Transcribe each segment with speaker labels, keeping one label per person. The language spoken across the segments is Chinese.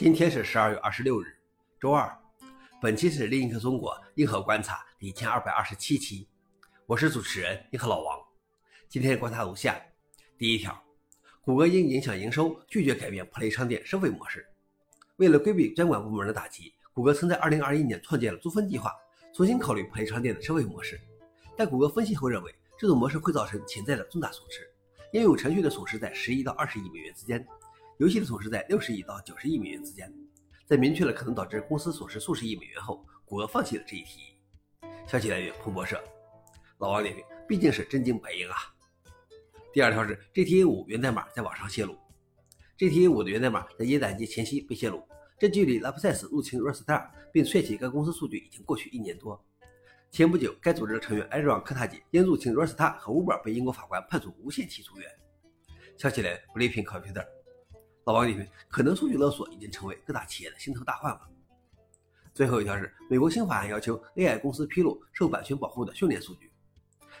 Speaker 1: 今天是十二月二十六日，周二。本期是另一个中国硬核观察第一千二百二十七期，我是主持人硬核老王。今天观察如下：第一条，谷歌因影响营收，拒绝改变 Play 商店收费模式。为了规避监管部门的打击，谷歌曾在二零二一年创建了租分计划，重新考虑 Play 商店的收费模式。但谷歌分析后认为，这种模式会造成潜在的重大损失，应用程序的损失在十亿到二十亿美元之间。游戏的损失在六十亿到九十亿美元之间，在明确了可能导致公司损失数十亿美元后，谷歌放弃了这一提议。消息来源：彭博社。老王点评：毕竟是真金白银啊。第二条是 GTA 五源代码在网上泄露。GTA 五的源代码在耶诞节前夕被泄露，这距离 Lapsus 入侵 Rockstar 并窃取该公司数据已经过去一年多。前不久，该组织的成员艾瑞昂·科塔吉因入侵 Rockstar 和 Uber 被英国法官判处无限期出院。消息来源：Blipping Computer。老王点评：可能数据勒索已经成为各大企业的心头大患了。最后一条是，美国新法案要求 AI 公司披露受版权保护的训练数据。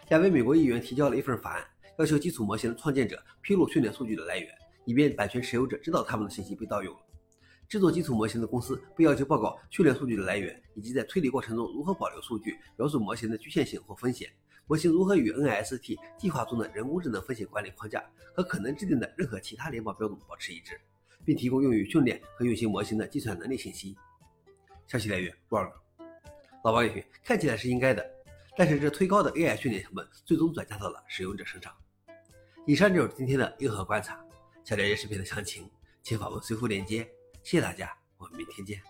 Speaker 1: 两位美国议员提交了一份法案，要求基础模型的创建者披露训练数据的来源，以便版权持有者知道他们的信息被盗用了。制作基础模型的公司被要求报告训练数据的来源，以及在推理过程中如何保留数据，描述模型的局限性或风险。模型如何与 NIST 计划中的人工智能风险管理框架和可能制定的任何其他联邦标准保持一致，并提供用于训练和运行模型的计算能力信息。消息来源：Word。老王点评：看起来是应该的，但是这推高的 AI 训练成本最终转嫁到了使用者身上。以上就是今天的硬核观察。想了解视频的详情，请访问随后链接。谢谢大家，我们明天见。